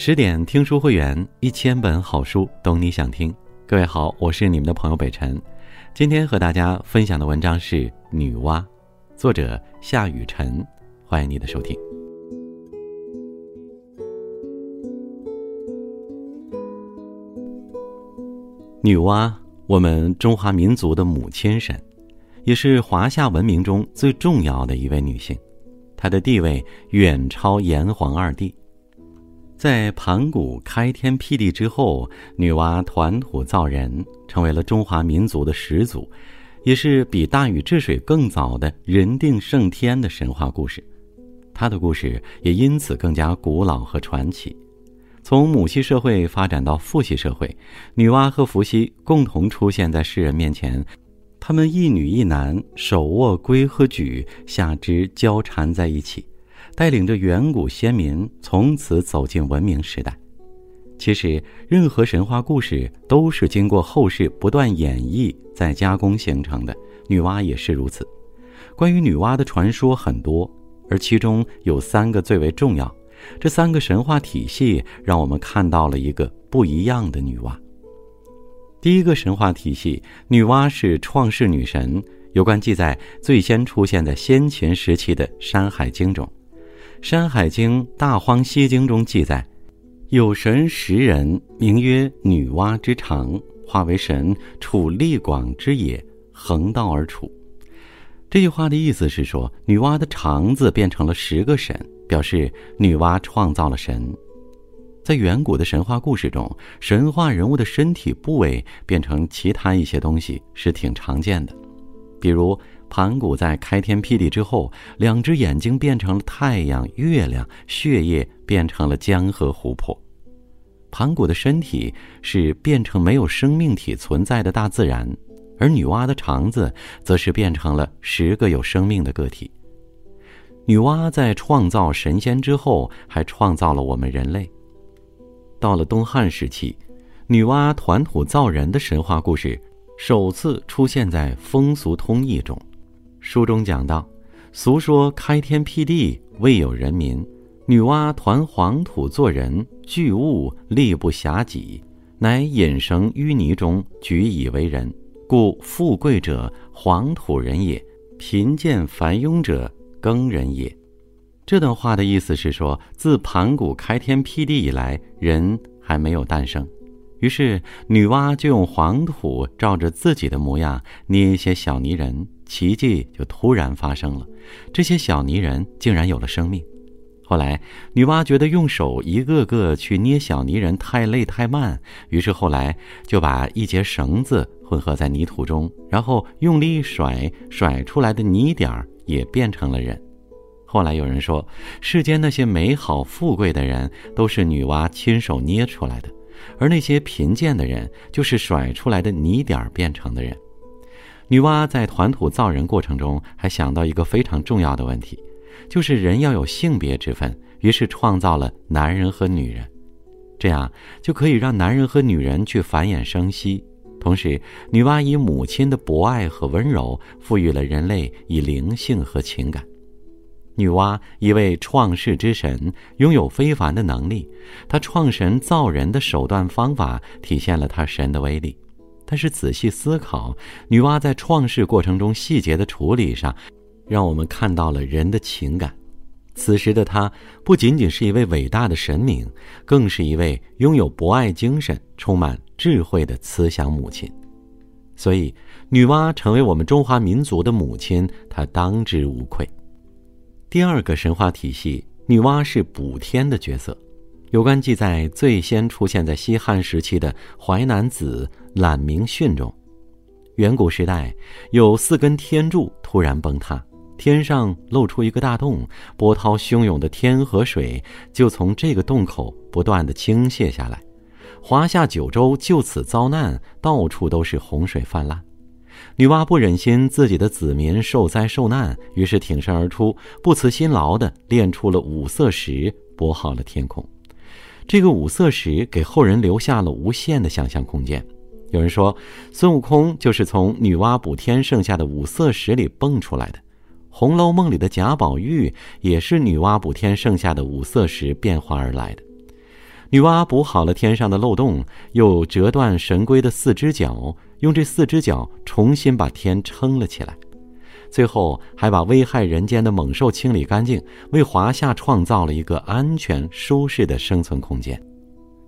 十点听书会员，一千本好书，懂你想听。各位好，我是你们的朋友北辰。今天和大家分享的文章是《女娲》，作者夏雨辰。欢迎你的收听。女娲，我们中华民族的母亲神，也是华夏文明中最重要的一位女性，她的地位远超炎黄二帝。在盘古开天辟地之后，女娲团土造人，成为了中华民族的始祖，也是比大禹治水更早的人定胜天的神话故事。她的故事也因此更加古老和传奇。从母系社会发展到父系社会，女娲和伏羲共同出现在世人面前，他们一女一男，手握龟和矩，下肢交缠在一起。带领着远古先民从此走进文明时代。其实，任何神话故事都是经过后世不断演绎再加工形成的，女娲也是如此。关于女娲的传说很多，而其中有三个最为重要。这三个神话体系让我们看到了一个不一样的女娲。第一个神话体系，女娲是创世女神，有关记载最先出现在先秦时期的《山海经》中。《山海经·大荒西经》中记载，有神十人，名曰女娲之长，化为神，处力广之野，横道而处。这句话的意思是说，女娲的肠子变成了十个神，表示女娲创造了神。在远古的神话故事中，神话人物的身体部位变成其他一些东西是挺常见的，比如。盘古在开天辟地之后，两只眼睛变成了太阳、月亮，血液变成了江河湖泊。盘古的身体是变成没有生命体存在的大自然，而女娲的肠子则是变成了十个有生命的个体。女娲在创造神仙之后，还创造了我们人类。到了东汉时期，女娲团土造人的神话故事首次出现在《风俗通义》中。书中讲到，俗说开天辟地未有人民，女娲团黄土做人，巨物力不暇己，乃引绳淤泥中，举以为人，故富贵者黄土人也，贫贱繁庸者耕人也。这段话的意思是说，自盘古开天辟地以来，人还没有诞生，于是女娲就用黄土照着自己的模样捏一些小泥人。奇迹就突然发生了，这些小泥人竟然有了生命。后来，女娲觉得用手一个个去捏小泥人太累太慢，于是后来就把一节绳子混合在泥土中，然后用力一甩，甩出来的泥点儿也变成了人。后来有人说，世间那些美好富贵的人都是女娲亲手捏出来的，而那些贫贱的人就是甩出来的泥点儿变成的人。女娲在团土造人过程中，还想到一个非常重要的问题，就是人要有性别之分，于是创造了男人和女人，这样就可以让男人和女人去繁衍生息。同时，女娲以母亲的博爱和温柔，赋予了人类以灵性和情感。女娲一位创世之神，拥有非凡的能力，她创神造人的手段方法，体现了她神的威力。但是仔细思考，女娲在创世过程中细节的处理上，让我们看到了人的情感。此时的她不仅仅是一位伟大的神明，更是一位拥有博爱精神、充满智慧的慈祥母亲。所以，女娲成为我们中华民族的母亲，她当之无愧。第二个神话体系，女娲是补天的角色。有关记载最先出现在西汉时期的《淮南子·览明训》中。远古时代，有四根天柱突然崩塌，天上露出一个大洞，波涛汹涌的天河水就从这个洞口不断的倾泻下来，华夏九州就此遭难，到处都是洪水泛滥。女娲不忍心自己的子民受灾受难，于是挺身而出，不辞辛劳的炼出了五色石，拨好了天空。这个五色石给后人留下了无限的想象空间。有人说，孙悟空就是从女娲补天剩下的五色石里蹦出来的；《红楼梦》里的贾宝玉也是女娲补天剩下的五色石变化而来的。女娲补好了天上的漏洞，又折断神龟的四只脚，用这四只脚重新把天撑了起来。最后还把危害人间的猛兽清理干净，为华夏创造了一个安全舒适的生存空间。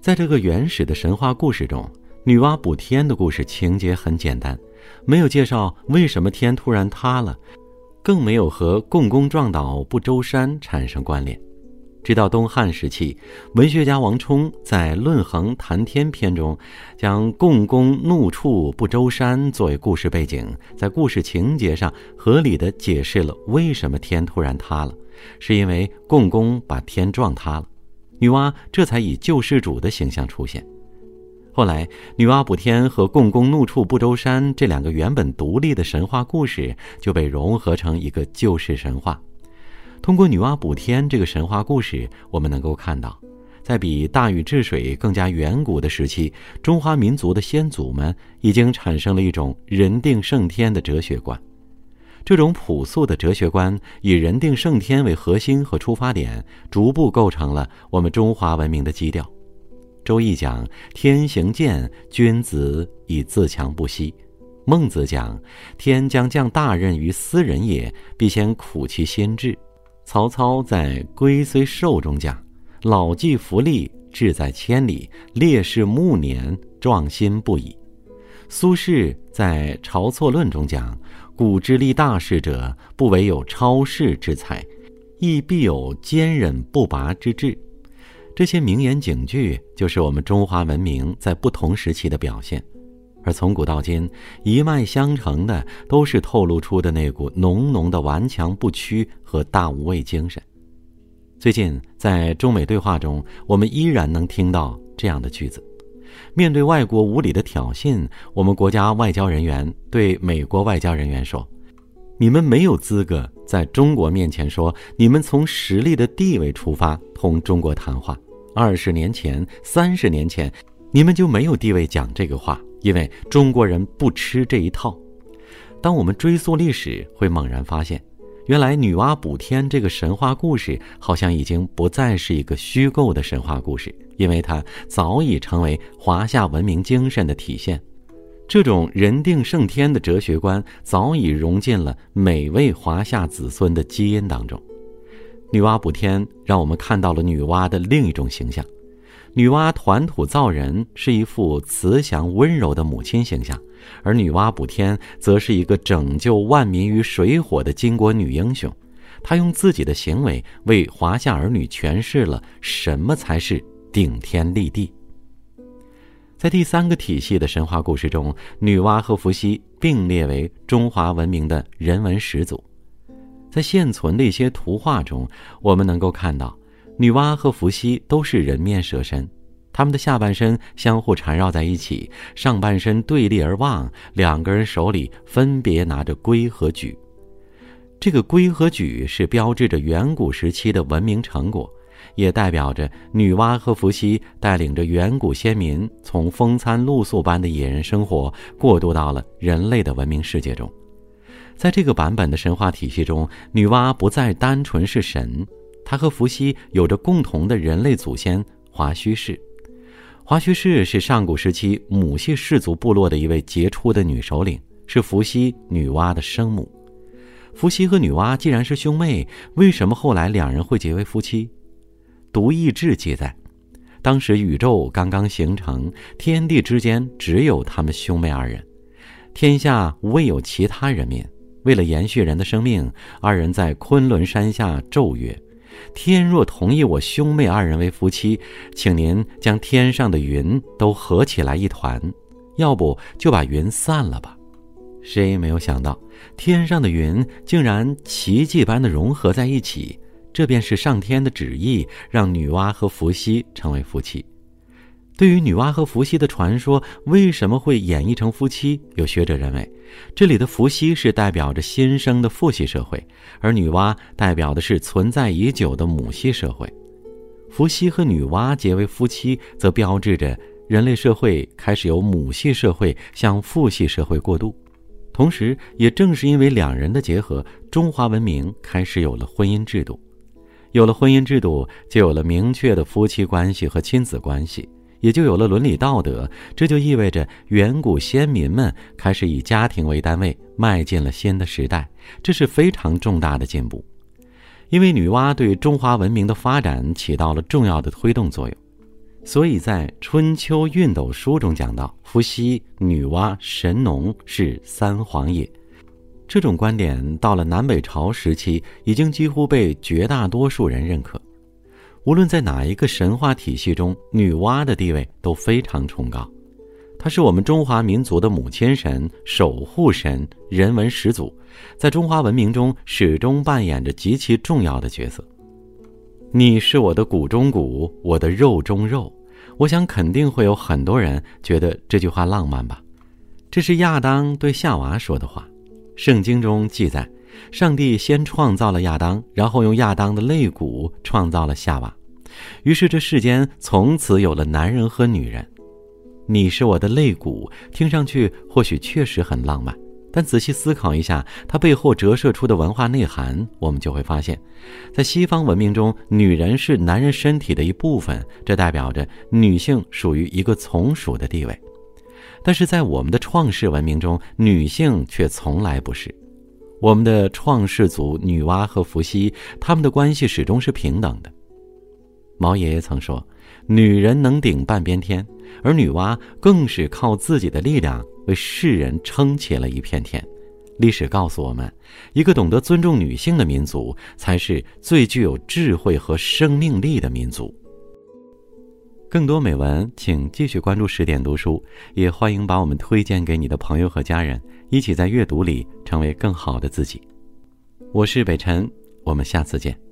在这个原始的神话故事中，女娲补天的故事情节很简单，没有介绍为什么天突然塌了，更没有和共工撞倒不周山产生关联。直到东汉时期，文学家王充在《论衡·谈天篇》中，将共工怒触不周山作为故事背景，在故事情节上合理的解释了为什么天突然塌了，是因为共工把天撞塌了，女娲这才以救世主的形象出现。后来，女娲补天和共工怒触不周山这两个原本独立的神话故事就被融合成一个救世神话。通过女娲补天这个神话故事，我们能够看到，在比大禹治水更加远古的时期，中华民族的先祖们已经产生了一种人定胜天的哲学观。这种朴素的哲学观以人定胜天为核心和出发点，逐步构成了我们中华文明的基调。《周易》讲“天行健，君子以自强不息”；孟子讲“天将降大任于斯人也，必先苦其心志”。曹操在《龟虽寿》中讲：“老骥伏枥，志在千里；烈士暮年，壮心不已。”苏轼在《晁错论》中讲：“古之立大事者，不惟有超世之才，亦必有坚忍不拔之志。”这些名言警句，就是我们中华文明在不同时期的表现。而从古到今，一脉相承的都是透露出的那股浓浓的顽强不屈和大无畏精神。最近在中美对话中，我们依然能听到这样的句子：面对外国无理的挑衅，我们国家外交人员对美国外交人员说：“你们没有资格在中国面前说你们从实力的地位出发同中国谈话。二十年前、三十年前，你们就没有地位讲这个话。”因为中国人不吃这一套。当我们追溯历史，会猛然发现，原来女娲补天这个神话故事，好像已经不再是一个虚构的神话故事，因为它早已成为华夏文明精神的体现。这种人定胜天的哲学观，早已融进了每位华夏子孙的基因当中。女娲补天，让我们看到了女娲的另一种形象。女娲团土造人是一副慈祥温柔的母亲形象，而女娲补天则是一个拯救万民于水火的巾帼女英雄。她用自己的行为为华夏儿女诠释了什么才是顶天立地。在第三个体系的神话故事中，女娲和伏羲并列为中华文明的人文始祖。在现存的一些图画中，我们能够看到。女娲和伏羲都是人面蛇身，他们的下半身相互缠绕在一起，上半身对立而望，两个人手里分别拿着龟和莒。这个龟和莒是标志着远古时期的文明成果，也代表着女娲和伏羲带领着远古先民从风餐露宿般的野人生活过渡到了人类的文明世界中。在这个版本的神话体系中，女娲不再单纯是神。他和伏羲有着共同的人类祖先华胥氏。华胥氏是上古时期母系氏族部落的一位杰出的女首领，是伏羲、女娲的生母。伏羲和女娲既然是兄妹，为什么后来两人会结为夫妻？《独异志》记载，当时宇宙刚刚形成，天地之间只有他们兄妹二人，天下未有其他人民。为了延续人的生命，二人在昆仑山下咒曰。天若同意我兄妹二人为夫妻，请您将天上的云都合起来一团，要不就把云散了吧。谁也没有想到，天上的云竟然奇迹般的融合在一起，这便是上天的旨意，让女娲和伏羲成为夫妻。对于女娲和伏羲的传说为什么会演绎成夫妻？有学者认为，这里的伏羲是代表着新生的父系社会，而女娲代表的是存在已久的母系社会。伏羲和女娲结为夫妻，则标志着人类社会开始由母系社会向父系社会过渡。同时，也正是因为两人的结合，中华文明开始有了婚姻制度。有了婚姻制度，就有了明确的夫妻关系和亲子关系，也就有了伦理道德。这就意味着远古先民们开始以家庭为单位，迈进了新的时代。这是非常重大的进步，因为女娲对中华文明的发展起到了重要的推动作用。所以在《春秋运斗书》中讲到：“伏羲、女娲、神农是三皇也。”这种观点到了南北朝时期，已经几乎被绝大多数人认可。无论在哪一个神话体系中，女娲的地位都非常崇高。她是我们中华民族的母亲神、守护神、人文始祖，在中华文明中始终扮演着极其重要的角色。你是我的骨中骨，我的肉中肉。我想肯定会有很多人觉得这句话浪漫吧？这是亚当对夏娃说的话。圣经中记载，上帝先创造了亚当，然后用亚当的肋骨创造了夏娃，于是这世间从此有了男人和女人。你是我的肋骨，听上去或许确实很浪漫，但仔细思考一下，它背后折射出的文化内涵，我们就会发现，在西方文明中，女人是男人身体的一部分，这代表着女性属于一个从属的地位。但是在我们的创世文明中，女性却从来不是。我们的创世祖女娲和伏羲，他们的关系始终是平等的。毛爷爷曾说：“女人能顶半边天，而女娲更是靠自己的力量为世人撑起了一片天。”历史告诉我们，一个懂得尊重女性的民族，才是最具有智慧和生命力的民族。更多美文，请继续关注十点读书，也欢迎把我们推荐给你的朋友和家人，一起在阅读里成为更好的自己。我是北辰，我们下次见。